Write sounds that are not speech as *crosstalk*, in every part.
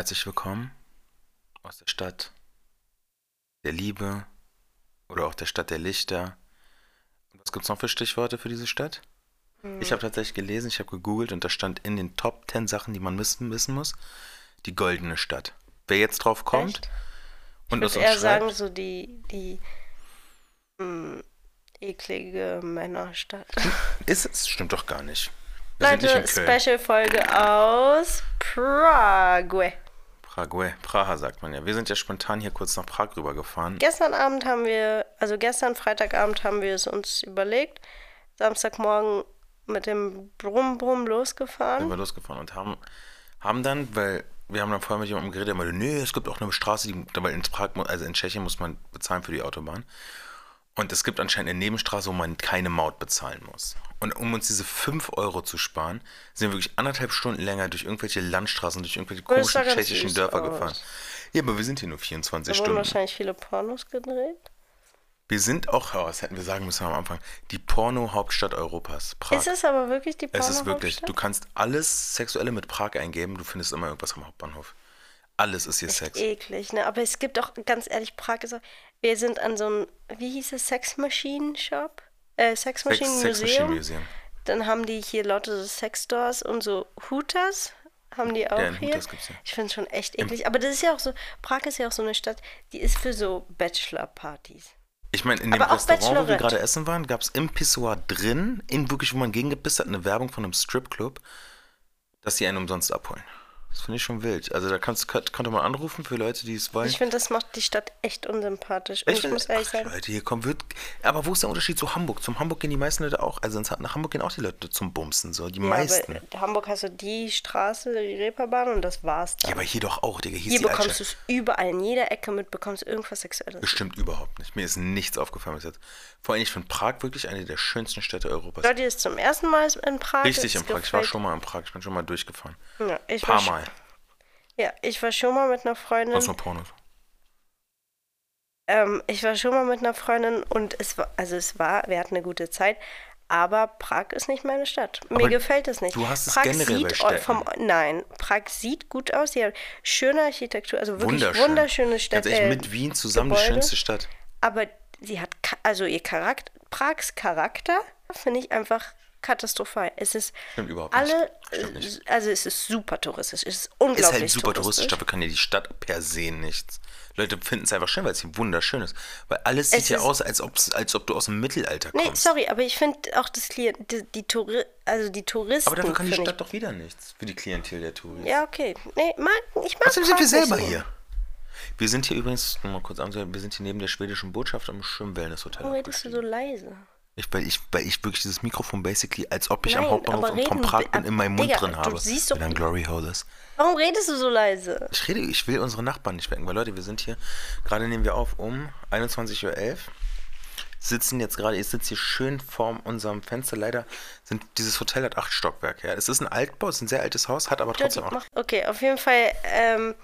Herzlich willkommen aus der Stadt der Liebe oder auch der Stadt der Lichter. Und was gibt es noch für Stichworte für diese Stadt? Hm. Ich habe tatsächlich gelesen, ich habe gegoogelt und da stand in den Top 10 Sachen, die man wissen, wissen muss, die goldene Stadt. Wer jetzt drauf kommt Echt? und Ich es würde eher sagen, schreibt, so die, die mh, eklige Männerstadt. *laughs* ist es, stimmt doch gar nicht. Wir Leute. Special-Folge aus Prague. Prague, Praha sagt man ja. Wir sind ja spontan hier kurz nach Prag rübergefahren. Gestern Abend haben wir, also gestern Freitagabend haben wir es uns überlegt. Samstagmorgen mit dem Brumm Brumm sind losgefahren. wir losgefahren und haben, haben dann, weil wir haben dann vorher mit jemandem geredet, der meinte, nee, es gibt auch eine Straße, die, weil in Prag, also in Tschechien muss man bezahlen für die Autobahn. Und es gibt anscheinend eine Nebenstraße, wo man keine Maut bezahlen muss. Und um uns diese 5 Euro zu sparen, sind wir wirklich anderthalb Stunden länger durch irgendwelche Landstraßen, durch irgendwelche komischen tschechischen Dörfer aus. gefahren. Ja, aber wir sind hier nur 24 Da wurden Stunden. wahrscheinlich viele Pornos gedreht. Wir sind auch, oh, das hätten wir sagen müssen am Anfang, die Porno-Hauptstadt Europas. Prag. Ist es aber wirklich die Es ist wirklich, du Porno-Hauptstadt? kannst alles Sexuelle mit Prag eingeben, du findest immer irgendwas am Hauptbahnhof. Alles ist hier Sex. Eklig, ne? Aber es gibt auch, ganz ehrlich, Prag ist auch, wir sind an so einem, wie hieß es, Sex Machine Shop? Äh, Sex Sex, Machine Sex Machine Museum. Museum. Dann haben die hier lauter so Sexstores und so Hooters. Haben die auch in hier. Hooters gibt's ja. Ich finde es schon echt eklig. Aber das ist ja auch so, Prag ist ja auch so eine Stadt, die ist für so Bachelor-Partys. Ich meine, in dem Aber Restaurant, wo wir gerade essen waren, gab es im Pissoir drin, in wirklich, wo man gegengebissen hat, eine Werbung von einem Stripclub, dass sie einen umsonst abholen. Das finde ich schon wild. Also da kannst, konnte man anrufen für Leute, die es wollen. Ich finde, das macht die Stadt echt unsympathisch. Und ich, finde- muss ehrlich ach, sagen, Leute, hier kommen wird. Aber wo ist der Unterschied zu Hamburg? Zum Hamburg gehen die meisten Leute auch. Also nach Hamburg gehen auch die Leute zum Bumsen, so. Die ja, meisten. Hamburg hast du die Straße, die Reeperbahn und das war's dann. Ja, aber hier doch auch, Digga. Hier, Hier bekommst du es überall, in jeder Ecke mit, bekommst du irgendwas Sexuelles. Bestimmt überhaupt nicht. Mir ist nichts aufgefallen bis jetzt. Vor allem, ich finde Prag wirklich eine der schönsten Städte Europas. Leute, ist zum ersten Mal in Prag. Richtig in Prag. Ich war gefällt- schon mal in Prag. Ich bin schon mal durchgefahren. Ja, ich Ein war paar schon- Mal. Ja, ich war schon mal mit einer Freundin. Aus nur Pornos. Ähm, ich war schon mal mit einer Freundin und es war, also es war, wir hatten eine gute Zeit, aber Prag ist nicht meine Stadt. Mir Aber gefällt es nicht. du hast es Prag generell sieht vom Nein, Prag sieht gut aus. Sie hat schöne Architektur, also wirklich Wunderschön. wunderschöne Städte. ehrlich, äh, mit Wien zusammen die Gebäude. schönste Stadt. Aber sie hat, also ihr Charakter, Prags Charakter finde ich einfach katastrophal. Es ist Stimmt überhaupt alle, nicht. Also es ist super touristisch. Es ist Ist unglaublich halt super touristisch, dafür kann ja die Stadt per se nichts. Leute finden es einfach schön, weil es hier wunderschön ist. Weil alles sieht Es ist- aus, als, als ob du aus dem Mittelalter Nee, kommst. sorry, aber ich finde auch das Klient, die, die, Touri also die Touristen. Aber dafür kann die Stadt doch wieder nichts für die Klientel der Touristen. Ja, okay. Nee, mag, ich mag Außerdem sind wir selber so. hier. Wir sind hier übrigens, mal kurz anzuhören, wir sind hier neben der schwedischen Botschaft am schönen Wellnesshotel. Warum redest du so leise? Ich, weil, ich, weil ich wirklich dieses Mikrofon basically, als ob ich am Nein, Hauptbahnhof aber von reden- Prag bin, in meinem Mund Digga, drin du habe. siehst doch- Wenn ein Glory Hole ist. Warum redest du so leise? Ich rede, ich will unsere Nachbarn nicht wecken, weil Leute, wir sind hier, gerade nehmen wir auf um 21.11 Uhr, sitzen jetzt gerade, ich sitze hier schön vor unserem Fenster. Leider sind, dieses Hotel hat acht Stockwerke. Ja. Es ist ein Altbau, es ist ein sehr altes Haus, hat aber trotzdem auch. Okay, auf jeden Fall, ähm,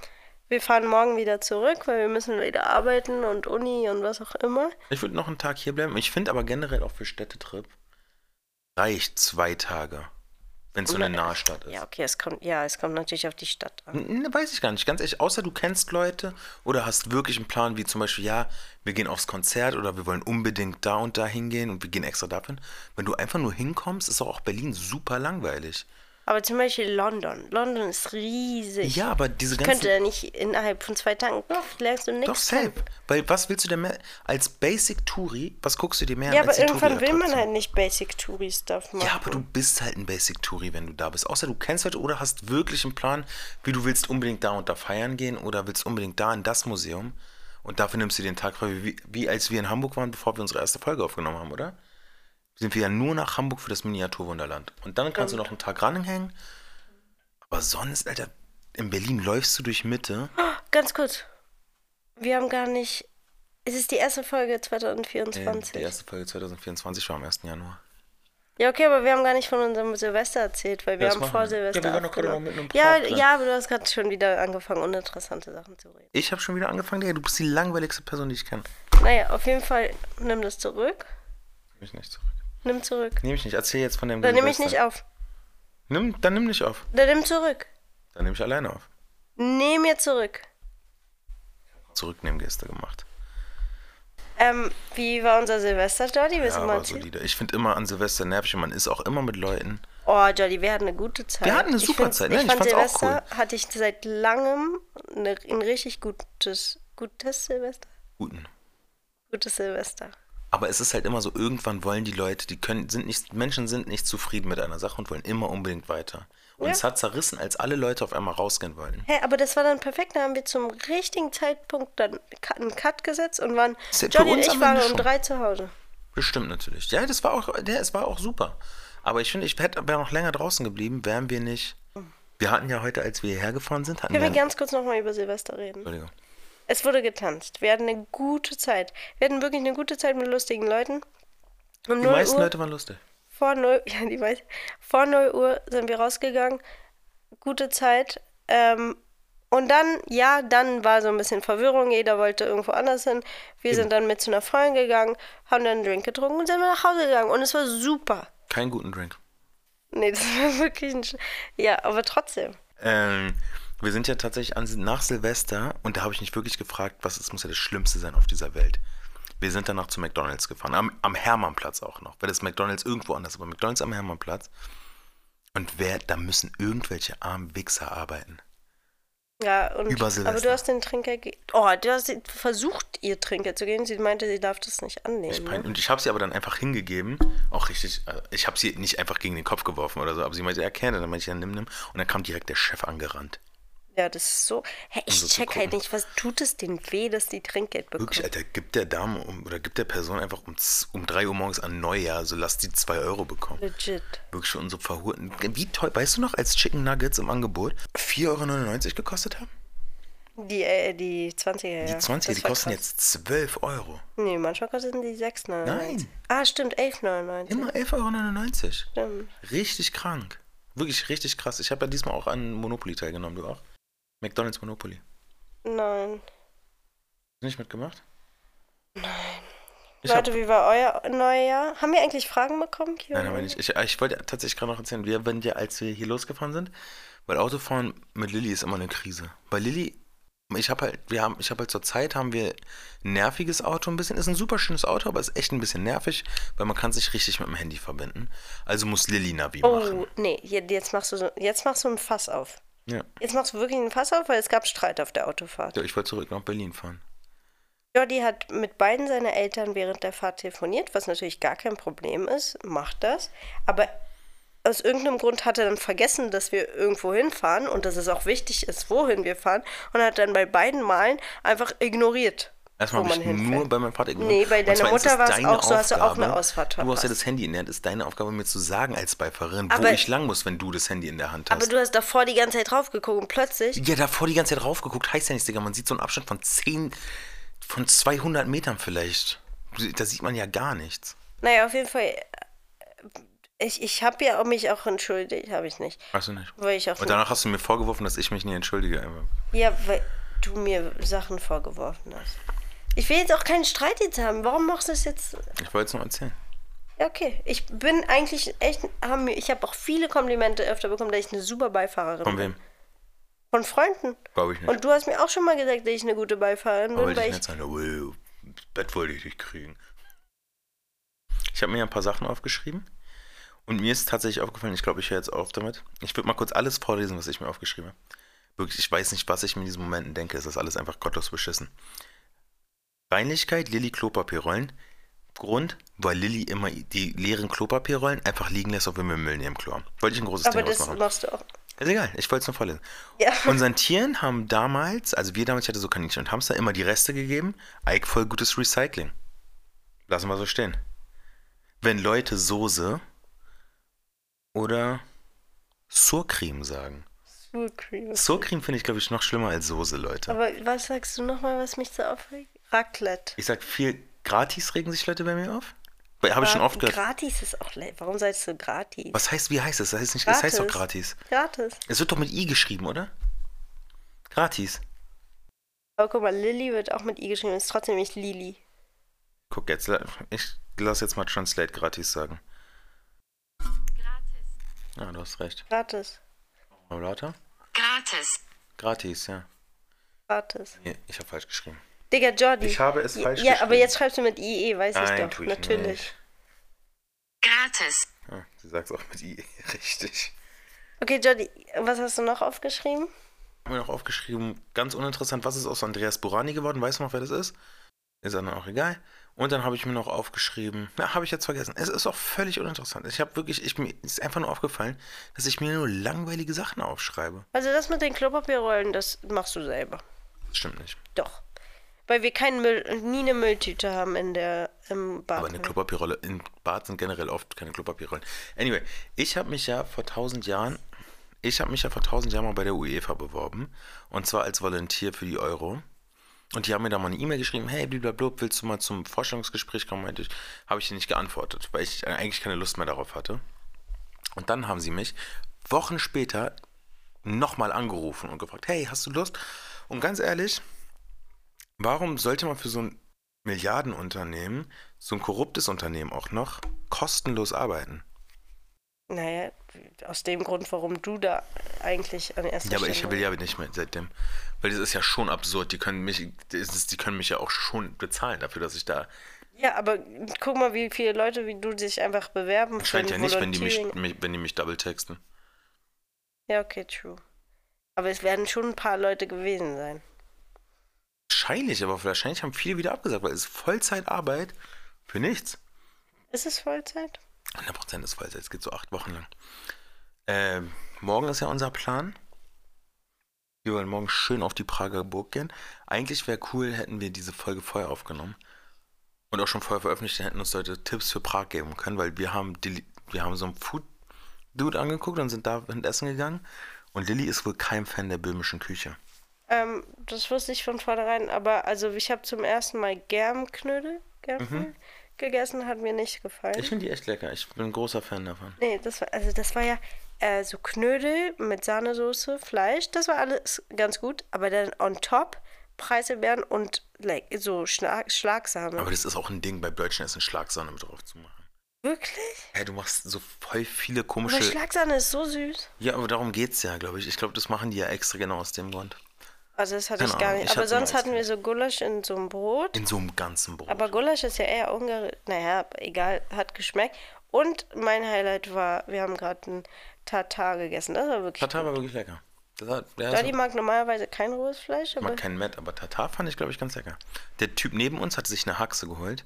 wir fahren morgen wieder zurück, weil wir müssen wieder arbeiten und Uni und was auch immer. Ich würde noch einen Tag hier bleiben. Ich finde aber generell auch für Städtetrip reicht zwei Tage, wenn es so eine Nahstadt ist. Ja, okay, es kommt, ja, es kommt natürlich auf die Stadt an. Ne, weiß ich gar nicht, ganz ehrlich. Außer du kennst Leute oder hast wirklich einen Plan, wie zum Beispiel, ja, wir gehen aufs Konzert oder wir wollen unbedingt da und da hingehen und wir gehen extra dafür. Wenn du einfach nur hinkommst, ist auch Berlin super langweilig. Aber zum Beispiel London. London ist riesig. Ja, aber diese Ich ganzen. könnte ja nicht innerhalb von zwei Tagen, lernst du nichts. Doch, safe. Weil was willst du denn mehr? Als Basic Touri, was guckst du dir mehr Ja, an aber als die irgendwann will man halt nicht Basic Touri Stuff machen. Ja, aber du bist halt ein Basic Touri, wenn du da bist. Außer du kennst Leute oder hast wirklich einen Plan, wie du willst unbedingt da und da feiern gehen oder willst unbedingt da in das Museum. Und dafür nimmst du den Tag frei, wie, wie als wir in Hamburg waren, bevor wir unsere erste Folge aufgenommen haben, oder? Sind wir ja nur nach Hamburg für das Miniaturwunderland. Und dann kannst du noch einen Tag ranhängen. Aber sonst, Alter, in Berlin läufst du durch Mitte. *gasps* Ganz kurz. Wir haben gar nicht. Es ist die erste Folge Äh, 2024. die erste Folge 2024 war am 1. Januar. Ja, okay, aber wir haben gar nicht von unserem Silvester erzählt, weil wir Ja, haben vor wir. Silvester. Ja, wir waren doch gerade noch mitten im ja, drin. ja, aber du hast gerade schon wieder angefangen, uninteressante Sachen zu reden. Ich habe schon wieder angefangen, Digga. Du bist die langweiligste Person, die ich kenne. Naja, auf jeden Fall nimm das zurück. Nimm mich nicht zurück. Nimm zurück. Nehme ich nicht. Erzähl jetzt von dem Dann nehme ich Silvester. nicht auf. Nimm, dann nimm nicht auf. Dann nimm zurück. Dann nehme ich alleine auf. Nee, mir zurück. Zurücknehmen Gäste gemacht. Ähm, wie war unser Silvester, Jordi? Willst Ja, mal solide. Ich finde immer an Silvester nervig und man ist auch immer mit Leuten. Oh, Jordi, wir hatten eine gute Zeit. Wir hatten eine super Zeit. Ich Nein, ich fand fand's auch Silvester hatte ich seit langem eine, ein richtig gutes, gutes Silvester. Guten. Gutes Silvester. Aber es ist halt immer so, irgendwann wollen die Leute, die können, sind nicht, Menschen sind nicht zufrieden mit einer Sache und wollen immer unbedingt weiter. Und Ja. es hat zerrissen, als alle Leute auf einmal rausgehen wollten. Hä, aber das war dann perfekt. Da haben wir zum richtigen Zeitpunkt dann einen Cut gesetzt und waren. Ja Jordi und ich waren um drei zu Hause. Bestimmt natürlich. Ja, das war auch, ja, es war auch super. Aber ich finde, ich hätte wäre noch länger draußen geblieben, wären wir nicht. Wir hatten ja heute, als wir hierher gefahren sind, hatten Können wir wir. ganz kurz nochmal über Silvester reden? Entschuldigung. Es wurde getanzt. Wir hatten eine gute Zeit. Wir hatten wirklich eine gute Zeit mit lustigen Leuten. Um Die 0 meisten Uhr, Leute waren lustig. vor 0, *laughs* ja, die weiß, vor 0 Uhr sind wir rausgegangen. Gute Zeit. Ähm, und dann, ja, dann war so ein bisschen Verwirrung. Jeder wollte irgendwo anders hin. Wir sind dann mit zu einer Freundin gegangen, haben dann einen Drink getrunken und sind nach Hause gegangen. Und es war super. Keinen guten Drink. Nee, *laughs* das war wirklich ein. Sch ja, aber trotzdem. Ähm, wir sind ja tatsächlich an, nach Silvester und da habe ich mich wirklich gefragt, was es muss ja das Schlimmste sein auf dieser Welt. Wir sind danach zu McDonalds gefahren, am, am Hermannplatz auch noch, weil das McDonalds irgendwo anders, aber McDonalds am Hermannplatz. Und wer, da müssen irgendwelche armen Wichser arbeiten. Ja, und, Über aber Silvester. du hast den Trinker. ge- Oh, du hast versucht, ihr Trinker zu gehen. Sie meinte, sie darf das nicht annehmen. Ich mein, ne? und ich habe sie aber dann einfach hingegeben, auch richtig, äh, ich habe sie nicht einfach gegen den Kopf geworfen oder so, aber sie meinte, ja, kenne, dann meinte ich, ja, nimm, nimm. Und dann kam direkt der Chef angerannt. Ja, das ist so. Hä, ich so check halt nicht, was tut es denen weh, dass die Trinkgeld bekommen? Wirklich, Alter, gibt der Dame um, oder gibt der Person einfach um, um 3 Uhr morgens an Neujahr, so lass die 2 Euro bekommen. Legit. Wirklich schon so verhurten. Wie teuer, weißt du noch, als Chicken Nuggets im Angebot 4,99 Euro gekostet haben? Die, äh, die 20er, ja. Die 20er, Das die kosten krass. jetzt 12 Euro. Nee, manchmal kosten die 6,99. Nein. Ah, stimmt, 11,99. Immer 11,99 Euro. Stimmt. Richtig krank. Wirklich richtig krass. Ich habe ja diesmal auch an Monopoly teilgenommen, du auch? McDonalds Monopoly. Nein. Hast du nicht mitgemacht? Nein. Ich Leute, hab, wie war euer Neujahr? Haben wir eigentlich Fragen bekommen, Q&A? nein, aber nicht. Ich, ich wollte tatsächlich gerade noch erzählen, wir, wenn wir, als wir hier losgefahren sind, weil Autofahren mit Lilly ist immer eine Krise. Bei Lilly, ich habe halt, wir haben, ich habe halt zur Zeit haben wir ein nerviges Auto ein bisschen. Ist ein super schönes Auto, aber ist echt ein bisschen nervig, weil man kann sich richtig mit dem Handy verbinden. Also muss Lilly Navi machen. Oh, nee, je- jetzt machst du so, jetzt machst du ein Fass auf. Ja. Jetzt machst du wirklich ein Fass auf, weil es gab Streit auf der Autofahrt. ja. Ich wollte zurück nach Berlin fahren. Jordi hat mit beiden seiner Eltern während der Fahrt telefoniert, was natürlich gar kein Problem ist, macht das. Aber aus irgendeinem Grund hat er dann vergessen, dass wir irgendwo hinfahren und dass es auch wichtig ist, wohin wir fahren und hat dann bei beiden Malen einfach ignoriert, Erstmal wo habe ich nur hinfährt. bei meinem Vater Nee, bei deiner Mutter war es auch so, hast du auch eine. Ausfahrt Du hast ja verpasst. das Handy in der Hand, ist deine Aufgabe, mir zu sagen als Beifahrerin, wo Aber- ich lang muss, wenn du das Handy in der Hand hast. Aber du hast davor die ganze Zeit drauf geguckt und plötzlich ja, davor die ganze Zeit raufgeguckt, heißt ja nichts, Digga. Man sieht so einen Abstand von 10, von 200 Metern vielleicht. Da sieht man ja gar nichts. Naja, auf jeden Fall. äh, Ich, ich habe ja mich auch entschuldigt, habe ich nicht. Weißt du nicht? Weil ich auch Und danach hast du mir vorgeworfen, dass ich mich nie entschuldige. Ja, weil du mir Sachen vorgeworfen hast. Ich will jetzt auch keinen Streit jetzt haben. Warum machst du es jetzt? Ich wollte es nur erzählen. Ja, okay. Ich bin eigentlich echt. Haben, ich habe auch viele Komplimente öfter bekommen, dass ich eine super Beifahrerin Von bin. wem? Von Freunden. Glaube ich nicht. Und du hast mir auch schon mal gesagt, dass ich eine gute Beifahrerin bin, wollte weil ich ich. nicht sagen, oh, das Bett wollte ich nicht kriegen. Ich habe mir ein paar Sachen aufgeschrieben. Und mir ist tatsächlich aufgefallen, ich glaube, ich höre jetzt auf damit. Ich würde mal kurz alles vorlesen, was ich mir aufgeschrieben habe. Wirklich, ich weiß nicht, was ich mir in diesen Momenten denke. Es ist alles einfach gottlos beschissen. Reinlichkeit, Lilly Klopapierrollen. Grund, weil Lilly immer die leeren Klopapierrollen einfach liegen lässt, wenn wir Müll in ihrem Klo haben. Wollte ich ein großes Aber Thema das ausmachen. machst du auch. Ist egal, ich wollte es nur vorlesen. Ja. Unseren Tieren haben damals, also wir damals, ich hatte so Kaninchen und Hamster, immer die Reste gegeben. Ike voll gutes Recycling. Lassen wir so stehen. Wenn Leute Soße oder Surcreme sagen. Surcreme. Surcreme finde ich, glaube ich, noch schlimmer als Soße, Leute. Aber was sagst du nochmal, was mich so aufregt? Raclette. Ich sag viel, gratis regen sich Leute bei mir auf. Habe ich schon oft gehört. Gratis ist auch leid. Warum sagst du gratis? Was heißt, wie heißt es? Das heißt, nicht, das heißt doch gratis. Gratis. Es wird doch mit I geschrieben, oder? Gratis. Aber guck mal, Lilly wird auch mit I geschrieben, ist trotzdem nicht Lili. Guck jetzt, ich lass jetzt mal Translate gratis sagen. Gratis. Ja, du hast recht. Gratis. Mal lauter. Gratis. Gratis, ja. Gratis. Nee, ich habe falsch geschrieben. Digga, Jordi. Ich habe es falsch Ja, aber geschrieben. jetzt schreibst du mit IE, weiß Nein, ich doch. tue ich Natürlich. nicht. Gratis. Ja, sie sagt auch mit I, *laughs* richtig. Okay, Jordi, was hast du noch aufgeschrieben? Ich habe mir noch aufgeschrieben, ganz uninteressant, was ist aus Andreas Burani geworden? Weißt du noch, wer das ist? Ist dann auch egal. Und dann habe ich mir noch aufgeschrieben, na, habe ich jetzt vergessen. Es ist auch völlig uninteressant. Ich habe wirklich, ich, mir ist einfach nur aufgefallen, dass ich mir nur langweilige Sachen aufschreibe. Also das mit den Klopapierrollen, das machst du selber. Das stimmt nicht. Doch. Weil wir keinen Müll, nie eine Mülltüte haben in der, im Bad. Aber eine Klopapierrolle, in Bad sind generell oft keine Klopapierrollen. Anyway, ich habe mich ja vor tausend Jahren, ich habe mich ja vor tausend Jahren mal bei der UEFA beworben. Und zwar als Volontier für die Euro. Und die haben mir da mal eine E-Mail geschrieben, hey, blablabla, willst du mal zum Vorstellungsgespräch kommen? Meinte ich, habe ich dir nicht geantwortet, weil ich eigentlich keine Lust mehr darauf hatte. Und dann haben sie mich Wochen später nochmal angerufen und gefragt, hey, hast du Lust? Und ganz ehrlich, warum sollte man für so ein Milliardenunternehmen, so ein korruptes Unternehmen auch noch, kostenlos arbeiten? Naja, aus dem Grund, warum du da eigentlich an erster Ja, aber ich Stelle... will ja nicht mehr seitdem. Weil das ist ja schon absurd. Die können mich, ist, die können mich ja auch schon bezahlen dafür, dass ich da. Ja, aber guck mal, wie viele Leute wie du sich einfach bewerben Scheint ja nicht, wenn die mich, mich, wenn die mich double texten. Ja, okay, true. Aber es werden schon ein paar Leute gewesen sein. Wahrscheinlich, aber wahrscheinlich haben viele wieder abgesagt, weil es ist Vollzeitarbeit für nichts. Ist es Vollzeit? 100% ist Vollzeit. Es geht so acht Wochen lang. Ähm, morgen ist ja unser Plan. Wir wollen morgen schön auf die Prager Burg gehen. Eigentlich wäre cool, hätten wir diese Folge vorher aufgenommen. Und auch schon vorher veröffentlicht, hätten uns Leute Tipps für Prag geben können, weil wir haben, wir haben so einen Food-Dude angeguckt und sind da essen gegangen. Und Lilly ist wohl kein Fan der böhmischen Küche. Ähm, das wusste ich von vornherein, aber also ich habe zum ersten Mal Germknödel Germknödel gegessen, hat mir nicht gefallen. Mhm. Ich finde die echt lecker. Ich bin ein großer Fan davon. Nee, das war, also das war ja äh, so Knödel mit Sahnesoße, Fleisch, das war alles ganz gut, aber dann on top Preiselbeeren und like, so Schlag, Schlagsahne. Aber das ist auch ein Ding bei Deutschen Essen, Schlagsahne mit drauf zu machen. Wirklich? Hey, du machst so voll viele Aber komische. Schlagsahne ist so süß. Ja, aber darum geht's ja, glaube ich. Ich glaube, das machen die ja extra genau aus dem Grund. Also das hatte Keine ich gar Ahnung, nicht. ich Aber hatte sonst hatten wir so Gulasch in so einem Brot. In so einem ganzen Brot. Aber Gulasch ist ja eher ungarisch. Naja, egal, hat geschmeckt. Und mein Highlight war, wir haben gerade ein Tatar gegessen. Das war wirklich Tatar war wirklich lecker. Das hat, ja, Daddy so, mag normalerweise kein rohes Fleisch, aber mag keinen Met, aber Tatar fand ich, glaube ich, ganz lecker. Der Typ neben uns hat sich eine Haxe geholt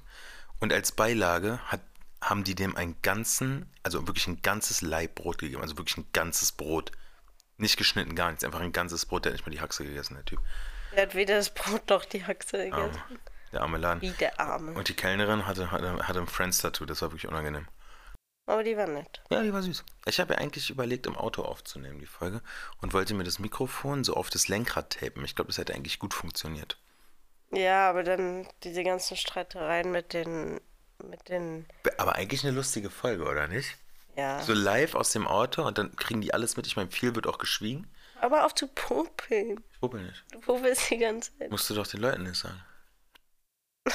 und als Beilage hat, haben die dem einen ganzen, also wirklich ein ganzes Laib Brot gegeben. Also wirklich ein ganzes Brot. Nicht geschnitten, gar nichts. Einfach ein ganzes Brot. Der hat nicht mal die Haxe gegessen, der Typ. er hat weder das Brot noch die Haxe gegessen. Der arme Laden. Wie der Arme. Und die Kellnerin hatte, hatte, hatte ein Friends-Tattoo. Das war wirklich unangenehm. Aber die war nett. Ja, die war süß. Ich habe ja eigentlich überlegt, im Auto aufzunehmen, die Folge. Und wollte mir das Mikrofon so auf das Lenkrad tapen. Ich glaube, das hätte eigentlich gut funktioniert. Ja, aber dann diese ganzen Streitereien mit den, mit den, Aber eigentlich eine lustige Folge, oder nicht? Ja. So live aus dem Auto und dann kriegen die alles mit. Ich meine, viel wird auch geschwiegen. Aber auch zu popeln. Ich popel nicht. Du popelst die ganze Zeit. Musst du doch den Leuten nicht sagen. *laughs*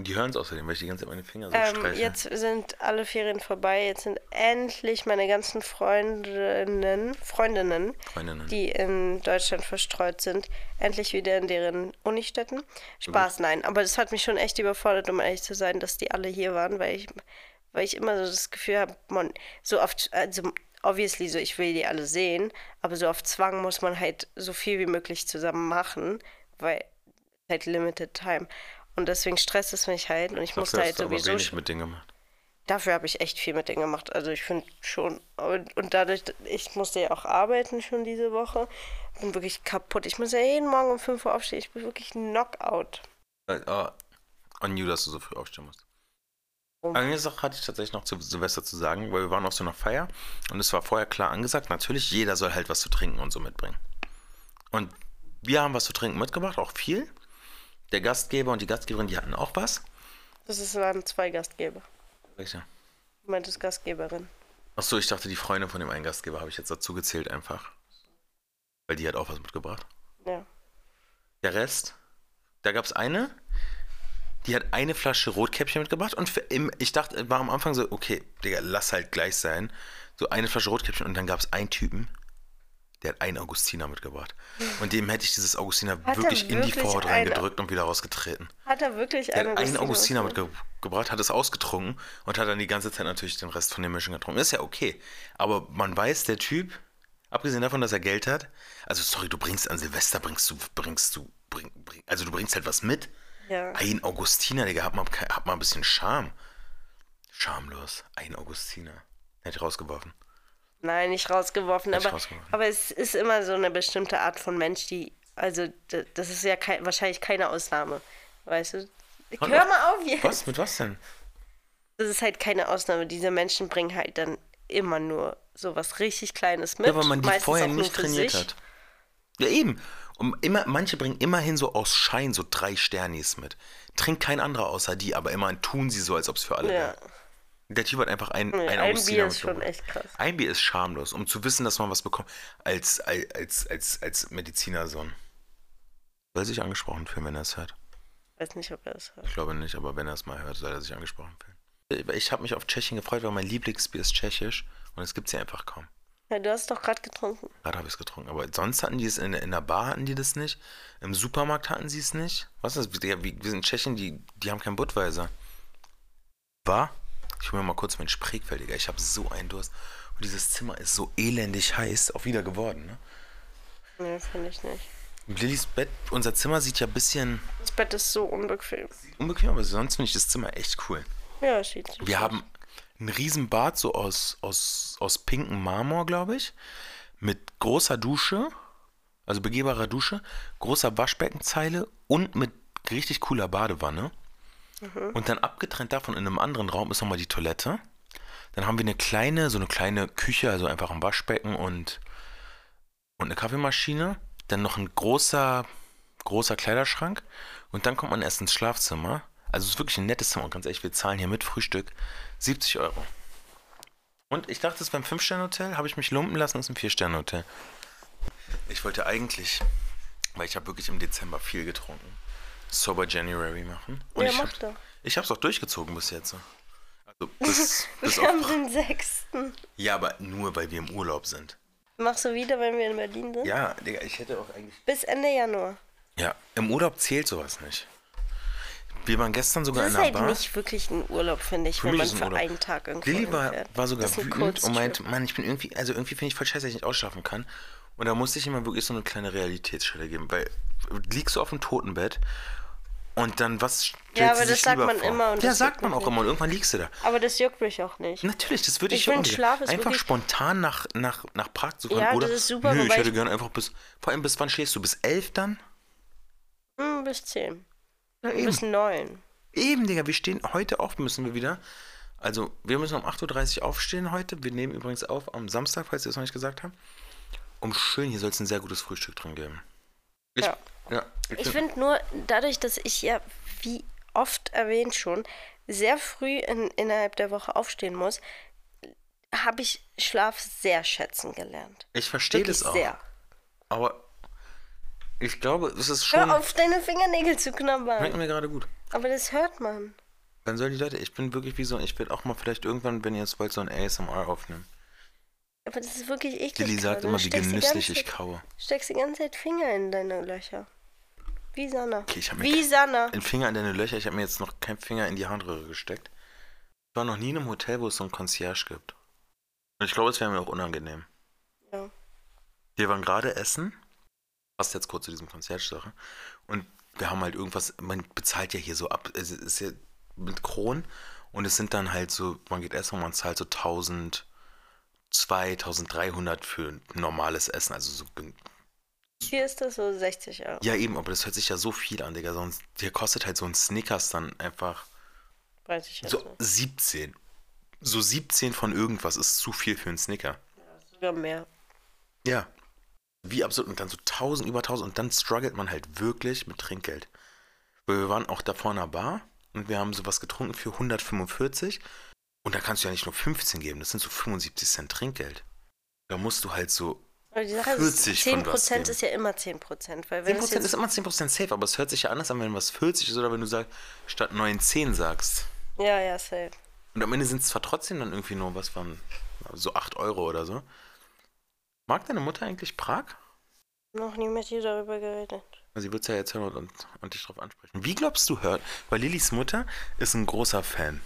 Die hören es außerdem, weil ich die ganze Zeit meine Finger so Ähm, streiche. jetzt sind alle Ferien vorbei. Jetzt sind endlich meine ganzen Freundinnen, Freundinnen, Freundinnen. die in Deutschland verstreut sind, endlich wieder in deren Unistätten. Spaß, nein. Aber das hat mich schon echt überfordert, um ehrlich zu sein, dass die alle hier waren, weil ich, weil ich immer so das Gefühl habe, man, so oft, also obviously so, ich will die alle sehen, aber so auf Zwang muss man halt so viel wie möglich zusammen machen, weil halt limited time. Und deswegen stresst es mich halt und ich Dafür musste hast halt du aber sowieso wenig schon- mit Dingen gemacht. Dafür habe ich echt viel mit denen gemacht. Also ich finde schon. Und, und dadurch, ich musste ja auch arbeiten schon diese Woche. Bin wirklich kaputt. Ich muss ja jeden Morgen um 5 Uhr aufstehen. Ich bin wirklich Knockout. Ah, on you, dass du so früh aufstehen musst. Eine Sache hatte ich tatsächlich noch zu Silvester zu sagen, weil wir waren auf so einer Feier und es war vorher klar angesagt, natürlich jeder soll halt was zu trinken und so mitbringen. Und wir haben was zu trinken mitgebracht, auch viel. Der Gastgeber und die Gastgeberin, die hatten auch was. Das ist, waren zwei Gastgeber. Welche? Du meintest Gastgeberin. Achso, ich dachte, die Freundin von dem einen Gastgeber habe ich jetzt dazu gezählt einfach. Weil die hat auch was mitgebracht. Ja. Der Rest, da gab es eine, die hat eine Flasche Rotkäppchen mitgebracht und für im, ich dachte, war am Anfang so, okay, Digga, lass halt gleich sein. So eine Flasche Rotkäppchen und dann gab es einen Typen, Der hat einen Augustiner mitgebracht. Und dem hätte ich dieses Augustiner er wirklich in die wirklich Vorhaut reingedrückt und wieder rausgetreten. Hat er wirklich einen hat einen Augustiner mitgebracht? hat es ausgetrunken und hat dann die ganze Zeit natürlich den Rest von der Mischung getrunken. Ist ja okay. Aber man weiß, der Typ, abgesehen davon, dass er Geld hat, also sorry, du bringst an Silvester, bringst du, bringst du, bring, bring, also du bringst halt was mit. Ja. Ein Augustiner, Digga, hat mal, hat mal ein bisschen Charme. Schamlos. Ein Augustiner. Hätte ich rausgeworfen. Nein, nicht rausgeworfen, aber, rausgeworfen. aber es ist immer so eine bestimmte Art von Mensch, die, also das ist ja kei- wahrscheinlich keine Ausnahme, weißt du? Hör mal auf jetzt. Was? Mit was denn? Das ist halt keine Ausnahme. Diese Menschen bringen halt dann immer nur sowas richtig Kleines mit. Ja, weil man die vorher nicht trainiert hat. Ja, eben. Und immer, manche bringen immerhin so aus Schein so drei Sternis mit. Trinkt kein anderer außer die, aber immerhin tun sie so, als ob es für alle Ja. wäre. Der Typ hat einfach ein, Nee, ein, ein Bier ist schon mitgebracht. echt krass. Ein Bier ist schamlos, um zu wissen, dass man was bekommt. Als, als, als, als, Medizinersohn. Soll sich angesprochen fühlen, wenn er es hört. Weiß nicht, ob er das hört. Ich glaube nicht, aber wenn er es mal hört, soll er sich angesprochen fühlen. Ich habe mich auf Tschechien gefreut, weil mein Lieblingsbier ist tschechisch und es gibt es hier einfach kaum. Ja, du hast doch gerade getrunken. Gerade habe ich es getrunken. Aber sonst hatten die es in, in der Bar, hatten die das nicht. Im Supermarkt hatten sie es nicht. Was ist das? Wie- Wir sind in Tschechien, die, die haben keinen Budweiser. War? Ich hole mir mal kurz mein Spreekfeld, Digga. Ich habe so einen Durst. Und dieses Zimmer ist so elendig heiß. Auch wieder geworden, ne? Nee, finde ich nicht. Lillys Bett, unser Zimmer sieht ja ein bisschen Das Bett ist so unbequem. unbequem, aber sonst finde ich das Zimmer echt cool. Ja, es sieht Wir haben ein Riesenbad, so aus, aus, aus pinkem Marmor, glaube ich. Mit großer Dusche, also begehbarer Dusche, großer Waschbeckenzeile und mit richtig cooler Badewanne. Und dann abgetrennt davon in einem anderen Raum ist nochmal die Toilette. Dann haben wir eine kleine, so eine kleine Küche, also einfach ein Waschbecken und, und eine Kaffeemaschine. Dann noch ein großer, großer Kleiderschrank. Und dann kommt man erst ins Schlafzimmer. Also es ist wirklich ein nettes Zimmer. Und ganz ehrlich, wir zahlen hier mit Frühstück 70 Euro. Und ich dachte, es wäre ein 5-Sterne-Hotel, habe ich mich lumpen lassen, es ist ein 4-Sterne-Hotel. Ich wollte eigentlich, weil ich habe wirklich im Dezember viel getrunken, Sober January machen. Und Ja, ich mach hab, doch. Ich habe es auch durchgezogen bis jetzt. Also bis, *laughs* bis Wir haben den sechsten. ja, aber nur, weil wir im Urlaub sind. Machst du wieder, wenn wir in Berlin sind? Ja, Digga, ich hätte auch eigentlich... Bis Ende Januar. Ja, im Urlaub zählt sowas nicht. Wir waren gestern sogar Das in ist einer halt Bar. nicht wirklich ein Urlaub, finde ich, Für wenn man ist für Urlaub. einen Tag irgendwo Lilly war, war sogar Das ist wütend und meinte, Mann, ich bin irgendwie, also irgendwie finde ich voll scheiße, dass ich nicht ausschlafen kann. Und da musste ich immer wirklich so eine kleine Realitätsschelle geben, weil liegst du auf dem Totenbett und dann was Ja, aber das sagt man vor? immer und ja, das sagt man auch immer und irgendwann liegst du da. Aber das juckt mich auch nicht. Natürlich, das würde ich, Ich auch nicht. Schlaf ist Einfach spontan nach, nach, nach Prag zu fahren. Ja, oder, das ist super, Nö, ich hätte gerne einfach bis, vor allem bis wann schläfst du? Bis elf dann? Hm, bis zehn. Ja, eben. Bis neun. Eben, Digga, wir stehen heute auf, müssen wir wieder. Also, wir müssen um 8.30 Uhr aufstehen heute. Wir nehmen übrigens auf am Samstag, falls ihr es noch nicht gesagt habt. Um schön, hier soll es ein sehr gutes Frühstück drin geben. Ich, Ja. ja Ich find- finde nur, dadurch, dass ich ja, wie oft erwähnt schon, sehr früh in, innerhalb der Woche aufstehen muss, habe ich Schlaf sehr schätzen gelernt. ich verstehe das auch. sehr. Aber ich glaube, es ist schon. Hör auf, deine Fingernägel zu Schmeckt knabbern. mir gerade gut. Aber das hört man. Dann sollen die Leute, ich bin wirklich wie so, ich werde auch mal vielleicht irgendwann, wenn ihr es wollt, so ein ASMR aufnehmen. Aber das ist wirklich eklig. Lilly sagt immer, wie genüsslich ich kaue. Steckst die ganze Zeit Finger in deine Löcher. Wie Sanna. Okay, ich hab mir Wie Sanna. Ein Finger in deine Löcher, ich habe mir jetzt noch keinen Finger in die Harnröhre gesteckt. Ich war noch nie in einem Hotel, wo es so ein Concierge gibt. Und ich glaube, es wäre mir auch unangenehm. Ja. Wir waren gerade essen. Passt jetzt kurz zu diesem Concierge-Sache. Und wir haben halt irgendwas, man bezahlt ja hier so ab, es ist ja mit Kronen. Und es sind dann halt so, man geht essen und man zahlt so 1000, 2300 für ein normales Essen. Also so, Hier ist das so 60 Euro. ja eben, aber das hört sich ja so viel an, Digga. Sonst, hier kostet halt so ein Snickers dann einfach Weiß ich jetzt so nicht. 17. So 17 von irgendwas ist zu viel für einen Snicker. Sogar mehr. Ja. Wie absurd. Und dann so 1000, über 1000. Und dann struggelt man halt wirklich mit Trinkgeld. Weil wir waren auch da vor einer Bar und wir haben sowas getrunken für 145. Und da kannst du ja nicht nur 15 geben, das sind so 75 Cent Trinkgeld. Da musst du halt so. Aber die Sache 40 ist, von was 10% geben. ist ja immer 10%. Weil wenn 10% es jetzt, ist immer 10% safe, aber es hört sich ja anders an, wenn was 40 ist oder wenn du sagst, statt 9, 10 sagst. Ja, ja, safe. Und am Ende sind es zwar trotzdem dann irgendwie nur was von so 8 Euro oder so. Mag deine Mutter eigentlich Prag? Noch nie mit dir darüber geredet. Sie wird es ja jetzt hören und, und dich darauf ansprechen. Wie glaubst du, hört? Weil Lillys Mutter ist ein großer Fan.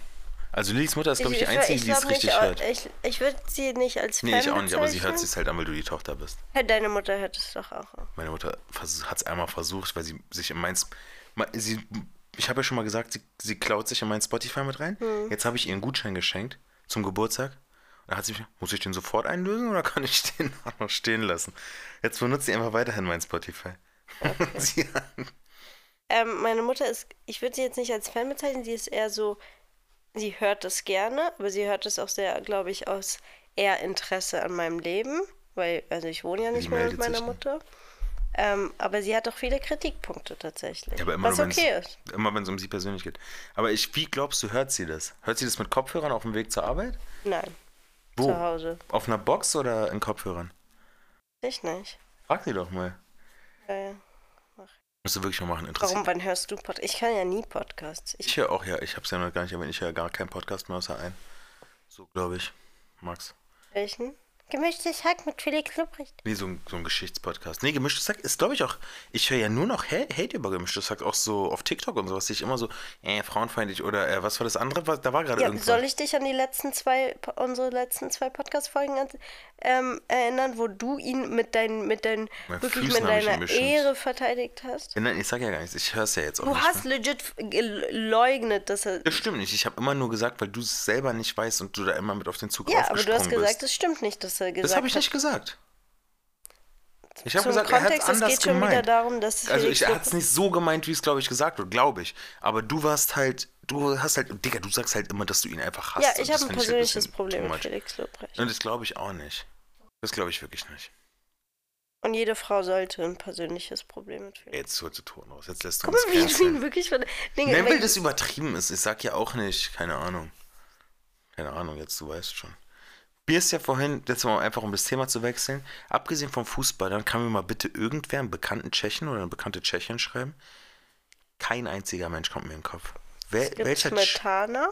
Also Lillys Mutter ist, glaube ich, die Einzige, die es richtig hört. Ich, ich würde sie nicht als Fan Nee, ich auch nicht, aber sie hört es halt an, weil du die Tochter bist. Deine Mutter hört es doch auch. Meine Mutter hat es einmal versucht, weil sie sich in mein... Sp- Ma- Sie, ich habe ja schon mal gesagt, sie, sie klaut sich in mein Spotify mit rein. Hm. Jetzt habe ich ihr einen Gutschein geschenkt zum Geburtstag. Da hat sie mich, muss ich den sofort einlösen oder kann ich den *laughs* auch noch stehen lassen? Jetzt benutzt sie einfach weiterhin mein Spotify. *laughs* sie, Ähm, meine Mutter ist, ich würde sie jetzt nicht als Fan bezeichnen, sie ist eher so, sie hört es gerne, aber sie hört es auch sehr, glaube ich, aus eher Interesse an meinem Leben, weil, also ich wohne ja nicht mehr mit meiner nicht. Mutter. Ähm, aber sie hat auch viele Kritikpunkte tatsächlich. Ja, aber immer was nur, okay ist. Immer wenn es um sie persönlich geht. Aber ich, wie glaubst du, hört sie das? Hört sie das mit Kopfhörern auf dem Weg zur Arbeit? Nein, Wo? zu Hause. Auf einer Box oder in Kopfhörern? Ich nicht. Frag sie doch mal. Ja, ja. Musst du wirklich mal machen, interessiert. Warum, wann hörst du Podcasts? Ich kann ja nie Podcasts. Ich, Ich höre auch, ja, ich hab's ja noch gar nicht erwähnt, ich höre gar keinen Podcast mehr außer einen. So, glaube ich. Max. welchen? Gemischtes Hack mit Felix Lubrecht. Nee, so ein, so ein Geschichtspodcast. Nee, gemischtes Hack ist, glaube ich, auch. Ich höre ja nur noch Ha- Hate über gemischtes Hack, auch so auf TikTok und sowas. Ich immer so, äh, frauenfeindlich oder äh, was war das andere? Was- Da war gerade Ja, irgendwas. soll ich dich an die letzten zwei, unsere letzten zwei Podcast-Folgen ähm, erinnern, wo du ihn mit deinen, mit deinen, wirklich Füßen mit deiner. Ehre verteidigt hast? Ja, Nein, ich sag ja gar nichts. Ich höre es ja jetzt auch Du nicht. hast mehr. legit geleugnet, dass er. Das stimmt nicht. Ich habe immer nur gesagt, weil du es selber nicht weißt und du da immer mit auf den Zug Ja, aber du hast gesagt, bist. das stimmt nicht, dass er gesagt Das habe ich nicht gesagt. Ich habe gesagt, er hat Kontext, es anders geht schon gemeint. wieder darum, dass also ich, hat es nicht so gemeint, wie es glaube ich gesagt wird, glaube ich. Aber du warst halt, du hast halt, Digga, du sagst halt immer, dass du ihn einfach hasst. Ja, ich habe ein persönliches bisschen Problem mit. Felix Lobrecht. Und das glaube ich auch nicht. Das glaube ich wirklich nicht. Und jede Frau sollte ein persönliches Problem mit Felix. Jetzt holst du Ton raus. Jetzt lässt du Guck uns mal, wie du ihn *laughs* wirklich von. Dinge, Ne, weil wenn- das übertrieben ist. Ich sag ja auch nicht, keine Ahnung. Keine Ahnung, jetzt du weißt schon. Mir ist ja vorhin, jetzt mal einfach um das Thema zu wechseln, abgesehen vom Fußball, dann kann mir mal bitte irgendwer einen bekannten Tschechen oder eine bekannte Tschechin schreiben. Kein einziger Mensch kommt mir in den Kopf. Wer, Es gibt welcher Smetana,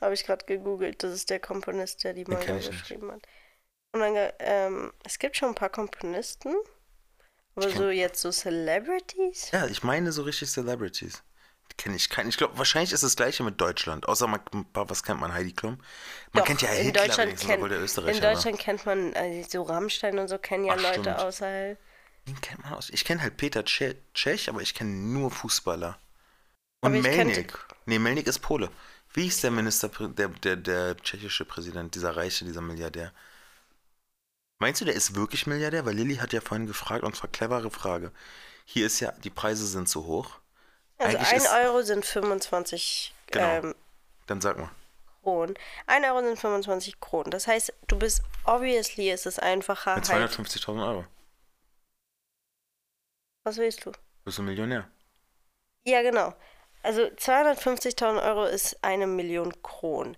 habe ich gerade gegoogelt. Das ist der Komponist, der die Manga geschrieben hat. Und dann, ähm, es gibt schon ein paar Komponisten, aber so jetzt so Celebrities. Ja, ich meine so richtig Celebrities. Kenne ich keinen. Ich glaube, wahrscheinlich ist das gleiche mit Deutschland. Außer man, was kennt man? Heidi Klum. Man Doch, kennt ja in Hitler Deutschland kennt, obwohl der Österreicher In Deutschland kennt man, also so Rammstein und so kennen ja Ach, Leute stimmt. außerhalb. Den kennt man aus. Ich kenne halt Peter Tsche Tschech, aber ich kenne nur Fußballer. Und Melnik. Nee, Melnik ist Pole. Wie ist der Minister, der, der, der tschechische Präsident, dieser Reiche, dieser Milliardär? Meinst du, der ist wirklich Milliardär? Weil Lilly hat ja vorhin gefragt, und zwar clevere Frage. Hier ist ja, die Preise sind zu hoch. Also Eigentlich ein ist- Euro sind 25 Genau. ähm, Dann sag mal. Kronen. Ein Euro sind 25 Kronen. Das heißt, du bist, obviously ist es einfacher. Mit Halt, 250.000 Euro. was willst du? Bist du Millionär. Ja, genau. Also 250.000 Euro ist eine Million Kronen.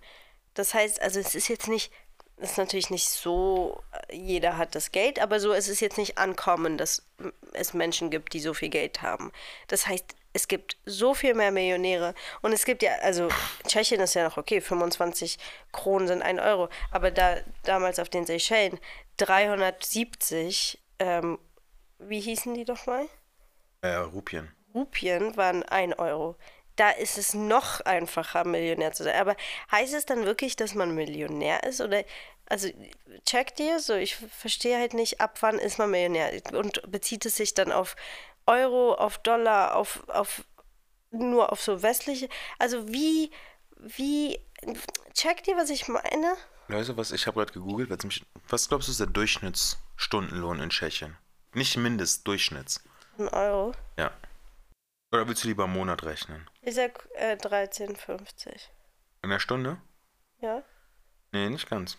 Das heißt, also es ist jetzt nicht, es ist natürlich nicht so, jeder hat das Geld, aber so es ist jetzt nicht ankommen, dass es Menschen gibt, die so viel Geld haben. Das heißt, es gibt so viel mehr Millionäre und es gibt ja, also Tschechien ist ja noch okay, 25 Kronen sind ein Euro, aber da damals auf den Seychellen 370, ähm, wie hießen die doch mal? Äh, Rupien. Rupien waren 1 Euro. Da ist es noch einfacher, Millionär zu sein. Aber heißt es dann wirklich, dass man Millionär ist? Oder, also, checkt ihr so? Ich verstehe halt nicht, ab wann ist man Millionär? Und bezieht es sich dann auf Euro, auf Dollar, auf, auf nur auf so westliche? Also, wie, wie, checkt ihr, was ich meine? Du was, ich habe gerade gegoogelt, weil's mich, was glaubst du ist der Durchschnittsstundenlohn in Tschechien? Nicht Mindest, Durchschnitts. Ein Euro. Ja. Oder willst du lieber im Monat rechnen? Ich sag äh, 13,50. In der Stunde? Ja, Nee, nicht ganz.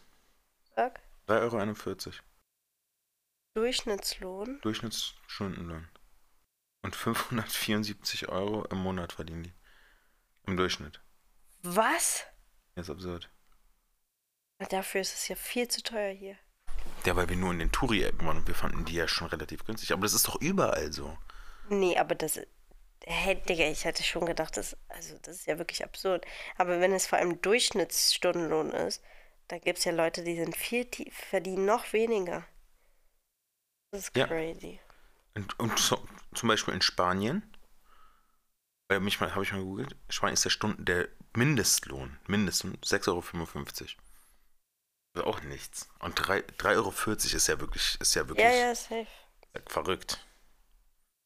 sag. 3,41 Euro. Durchschnittslohn. Durchschnittsstundenlohn. Und 574 Euro im Monat verdienen die. Im Durchschnitt. Was? Das ist absurd. Dafür ist es ja viel zu teuer hier. Ja, weil wir nur in den Touri-Appen waren und wir fanden die ja schon relativ günstig. Aber das ist doch überall so. Nee, aber das. Hä, Digga, ich hätte schon gedacht, das, also das ist ja wirklich absurd. Aber wenn es vor allem Durchschnittsstundenlohn ist, da gibt es ja Leute, die sind viel tief, verdienen noch weniger. Das ist Ja. crazy. Und, und so, zum Beispiel in Spanien, bei mich mal, habe ich mal gegoogelt, Spanien ist der Stunden, der Mindestlohn, Mindestlohn 6,55 Euro. Also auch nichts. Und 3 3,40 Euro ist ja wirklich, ist ja wirklich Ja, ja, safe. verrückt.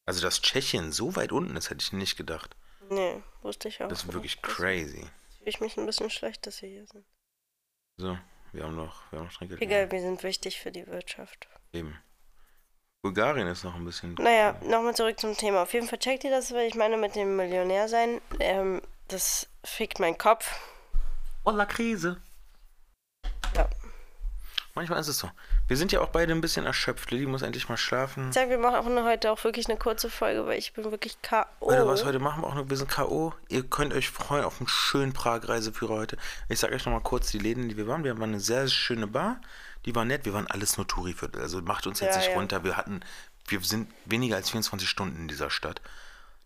Also, dass Tschechien so weit unten ist, hätte ich nicht gedacht. Nee, wusste ich auch. Das ist nicht. wirklich crazy. fühle ich mich ein bisschen schlecht, dass wir hier sind. So, wir haben noch, wir haben noch Trinkgeld. Egal, wir sind wichtig für die Wirtschaft. Eben. Bulgarien ist noch ein bisschen. Naja, nochmal zurück zum Thema. Auf jeden Fall checkt ihr das, weil ich meine, mit dem Millionär sein, ähm, das fickt meinen Kopf. Oh, la Krise. Ja. Manchmal ist es so. Wir sind ja auch beide ein bisschen erschöpft. Lilly muss endlich mal schlafen. Ich sag, wir machen heute auch wirklich eine kurze Folge, weil ich bin wirklich K.O. Leute, was heute machen wir auch noch? Wir sind K.O. Ihr könnt euch freuen auf einen schönen Prag-Reiseführer heute. Ich sag euch nochmal kurz die Läden, die wir waren. Wir waren eine sehr schöne Bar. Die war nett. Wir waren alles nur Touri-Viertel. Also macht uns jetzt Ja, nicht ja. runter. Wir hatten, wir sind weniger als 24 Stunden in dieser Stadt.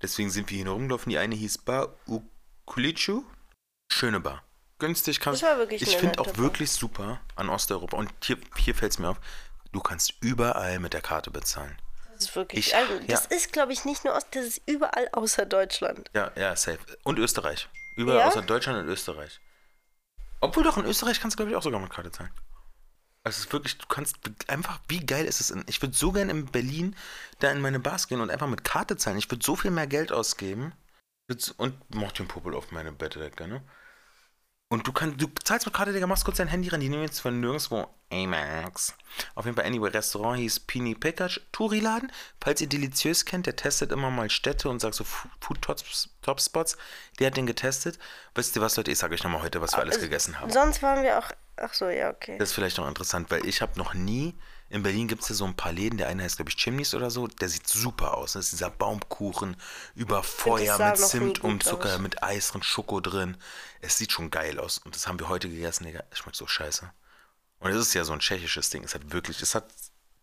Deswegen sind wir hier rumgelaufen. Die eine hieß Bar Ukulicu. Schöne Bar. Günstig kannst Das war wirklich Ich finde auch Bar. wirklich super an Osteuropa. Und hier, hier fällt es mir auf. Du kannst überall mit der Karte bezahlen. Das ist wirklich. Ich- also, das ja. ist, glaube ich, nicht nur Ost, das ist überall außer Deutschland. Ja, ja, safe. Und Österreich. Überall Ja? außer Deutschland und Österreich. Obwohl doch in Österreich kannst du, glaube ich, auch sogar mit Karte zahlen. Also es ist wirklich, du kannst einfach, wie geil ist es? In, ich würde so gerne in Berlin da in meine Bars gehen und einfach mit Karte zahlen. Ich würde so viel mehr Geld ausgeben. Und mach den Popel auf meine Bettdecke, ne? Und du kannst, du zahlst mit Karte, Digga, machst kurz dein Handy ran, die nehmen jetzt von nirgendwo Amex. Auf jeden Fall, anyway, Restaurant hieß Pini Pekac, Touri-Laden. Falls ihr Deliziös kennt, der testet immer mal Städte und sagt so Fu- Food Tops- Top Spots. Der hat den getestet. Wisst ihr was, Leute, ich sage euch nochmal heute, was wir alles gegessen haben. Sonst waren wir auch. Ach so, ja, okay. Das ist vielleicht noch interessant, weil ich habe noch nie, in Berlin gibt es ja so ein paar Läden, der eine heißt, glaube ich, Chimneys oder so, der sieht super aus. Das ist dieser Baumkuchen über Feuer mit Zimt und Zucker, aus. mit Eis und Schoko drin. Es sieht schon geil aus. Und das haben wir heute gegessen, Digga. Es schmeckt so scheiße. Und es ist ja so ein tschechisches Ding. Es hat wirklich, es hat,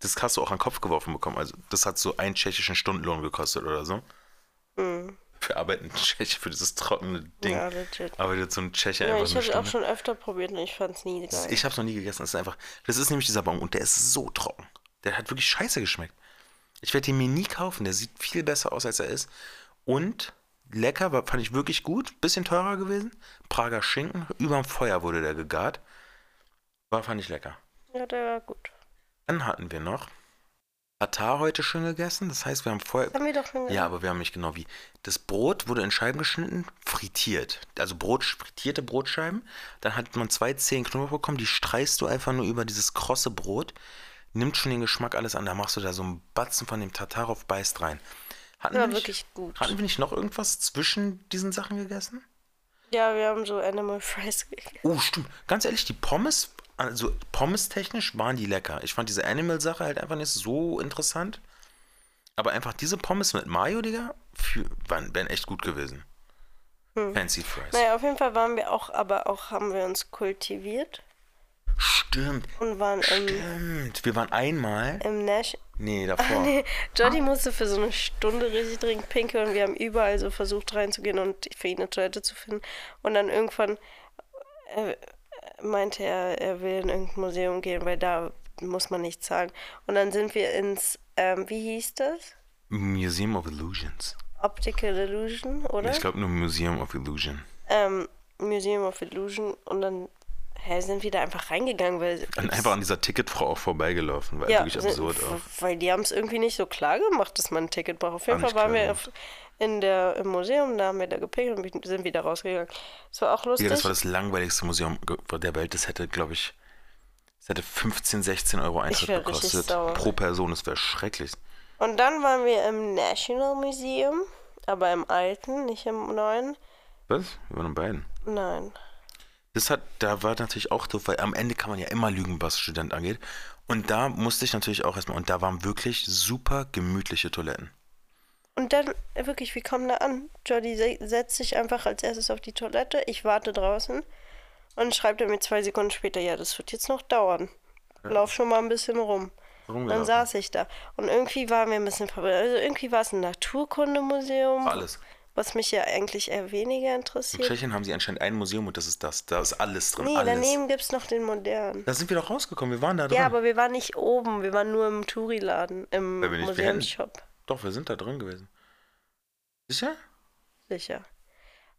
das hast du auch an den Kopf geworfen bekommen. Also, das hat so einen tschechischen Stundenlohn gekostet oder so. Für arbeiten Tscheche für dieses trockene Ding. Ja, legit. Arbeitet so ein Tscheche Ja, einfach ich habe auch Stunde. schon öfter probiert und ich fand's nie geil. Ich habe es noch nie gegessen. Das ist einfach. Das ist nämlich dieser Baum und der ist so trocken. Der hat wirklich scheiße geschmeckt. Ich werde den mir nie kaufen. Der sieht viel besser aus, als er ist. Und lecker, war, fand ich wirklich gut. Bisschen teurer gewesen. Prager Schinken. Überm Feuer wurde der gegart. War, fand ich lecker. Ja, der war gut. Dann hatten wir noch Tatar heute schön gegessen. Das heißt, wir haben vorher. Haben wir doch schon Ja, aber wir haben nicht genau wie. Das Brot wurde in Scheiben geschnitten, frittiert. Also Brot, frittierte Brotscheiben. Dann hat man zwei Zehen Knoblauch bekommen, die streichst du einfach nur über dieses krosse Brot. Nimmt schon den Geschmack alles an. Da machst du da so einen Batzen von dem Tatarov, beißt rein. Hatten, War wir nicht, wirklich gut. hatten wir nicht noch irgendwas zwischen diesen Sachen gegessen? Ja, wir haben so Animal Fries gegessen. Oh, stimmt. Ganz ehrlich, die Pommes, also Pommes-technisch waren die lecker. Ich fand diese Animal-Sache halt einfach nicht so interessant. Aber einfach diese Pommes mit Mayo, Digga, für, waren, wären echt gut gewesen. Fancy Fries. Naja, auf jeden Fall waren wir auch, aber auch haben wir uns kultiviert Stimmt, und waren im, stimmt. Wir waren einmal. im Nash. Nee, *laughs* davor. Nee, Jody musste für so eine Stunde richtig dringend pinkeln und wir haben überall so versucht reinzugehen und für ihn eine Toilette zu finden. Und dann irgendwann äh, meinte er, er will in irgendein Museum gehen, weil da muss man nicht zahlen. Und dann sind wir ins, ähm, wie hieß das? Museum of Illusions. Optical Illusion, oder? Ich glaube nur Museum of Illusion. ähm, Museum of Illusion und dann hä, sind wir da einfach reingegangen, weil Und einfach an dieser Ticketfrau auch vorbeigelaufen. War ja, wirklich sind- absurd w- auch. weil die haben es irgendwie nicht so klar gemacht, dass man ein Ticket braucht. Auf jeden Fall waren wir auf, in der, im Museum, da haben wir da gepinkelt und sind wieder rausgegangen. Das war auch lustig. Ja, das war das langweiligste Museum der Welt. Das hätte, glaube ich, das hätte 15, 16 Euro Eintritt gekostet. Pro Person. Das wäre schrecklich. und dann waren wir im National Museum, aber im alten, nicht im neuen. Was? Wir waren in beiden. Nein. Das hat, da war natürlich auch doof, weil am Ende kann man ja immer lügen, was Student angeht. Und da musste ich natürlich auch erstmal, und da waren wirklich super gemütliche Toiletten. Und dann, wirklich, wir kommen da an. Se- setzt sich einfach als erstes auf die Toilette. Ich warte draußen. Und schreibt er mir zwei Sekunden später, ja, das wird jetzt noch dauern. Lauf schon mal ein bisschen rum. Dann saß ich da. Und irgendwie waren wir ein bisschen verwirrt. Also irgendwie war es ein Naturkundemuseum. Alles. was mich ja eigentlich eher weniger In interessiert. Tschechien haben sie anscheinend ein Museum und das ist das. Da ist alles drin. Nee, alles. daneben gibt es noch den modernen. Da sind wir doch rausgekommen. Wir waren da drin. Ja, aber wir waren nicht oben, wir waren nur im Touri-Laden, im Weil Doch, wir sind da drin gewesen. Sicher? Sicher.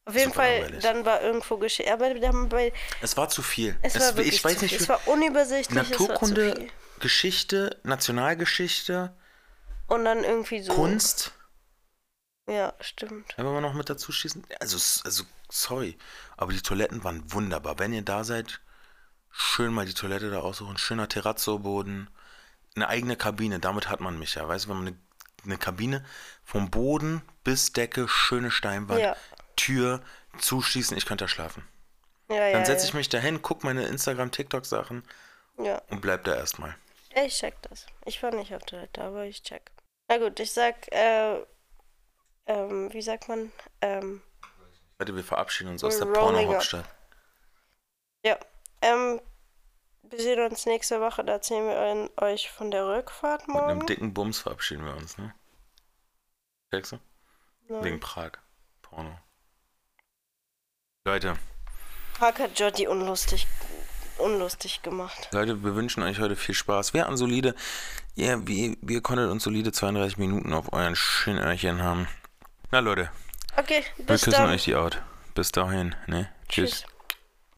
Auf jeden Fall, langweilig. dann war irgendwo. Aber bei. Es war zu viel. Es war wirklich ich weiß nicht, Es war unübersichtlich. Es war Naturkunde, viel. Geschichte, Nationalgeschichte, Und dann irgendwie so. Kunst. Ja, stimmt. Wenn wir noch mit dazu schießen. Also, also, sorry. Aber die Toiletten waren wunderbar. Wenn ihr da seid, schön mal die Toilette da aussuchen. Schöner Terrazzo-Boden. Eine eigene Kabine. Damit hat man mich ja. Weißt du, wenn man eine, eine Kabine vom Boden bis Decke, schöne Steinwand, Ja. Tür, zuschließen, ich könnte da schlafen. Ja. Dann setze ich mich dahin, guck meine Instagram-TikTok-Sachen Ja. und bleib da erstmal. Ich check das. Ich war nicht auf Toilette, aber ich check. Na gut, ich sag, äh, ähm, wie sagt man? Ähm, Warte, wir verabschieden uns aus der Porno-Hauptstadt. ja. Ähm, wir sehen uns nächste Woche, da erzählen wir euch- von der Rückfahrt Mit einem morgen. dicken Bums verabschieden wir uns, ne? Checkst du? Ja. Wegen Prag. Porno. Leute, Park hat Jody unlustig, unlustig gemacht. Leute, wir wünschen euch heute viel Spaß. Wir hatten solide, ja, wie, wir konntet uns solide 32 Minuten auf euren Schönöhrchen haben. Na Leute, Okay, wir bis küssen dann. euch die Out. Bis dahin, ne? Tschüss. Tschüss.